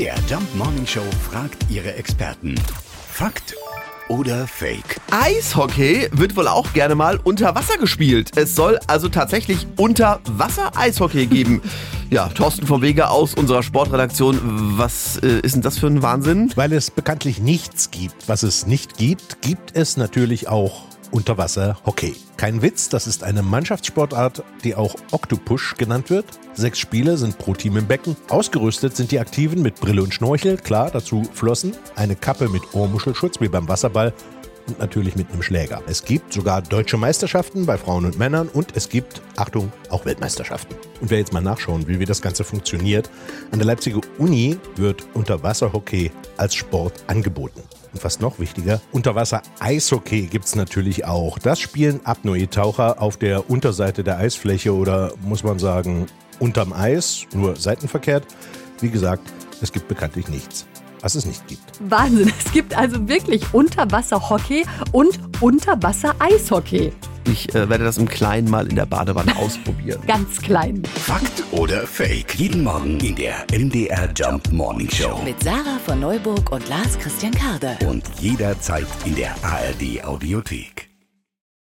der Jump Morning Show fragt ihre Experten. Fakt oder Fake? Eishockey wird wohl auch gerne mal unter Wasser gespielt. Es soll also tatsächlich unter Wasser Eishockey geben. Ja, Thorsten vom Wege aus unserer Sportredaktion. Was äh, ist denn das für ein Wahnsinn? Weil es bekanntlich nichts gibt, was es nicht gibt, gibt es natürlich auch Unterwasser-Hockey. Kein Witz, das ist eine Mannschaftssportart, die auch Octopush genannt wird. Sechs Spieler sind pro Team im Becken. Ausgerüstet sind die Aktiven mit Brille und Schnorchel, klar, dazu Flossen, eine Kappe mit Ohrmuschelschutz wie beim Wasserball und natürlich mit einem Schläger. Es gibt sogar deutsche Meisterschaften bei Frauen und Männern und es gibt, Achtung, auch Weltmeisterschaften. Und wer jetzt mal nachschauen will, wie das Ganze funktioniert, an der Leipziger Uni wird Unterwasserhockey als Sport angeboten. Und was noch wichtiger, Unterwasser-Eishockey gibt es natürlich auch. Das spielen Apnoe-Taucher auf der Unterseite der Eisfläche oder muss man sagen, unterm Eis, nur seitenverkehrt. Wie gesagt, es gibt bekanntlich nichts was es nicht gibt. Wahnsinn, es gibt also wirklich Unterwasser-Hockey und Unterwasser-Eishockey. Ich äh, werde das im Kleinen mal in der Badewanne ausprobieren. Ganz klein. Fakt oder Fake? Jeden Morgen in der MDR Jump Morning Show. Mit Sarah von Neuburg und Lars Christian Karde. Und jederzeit in der ARD Audiothek.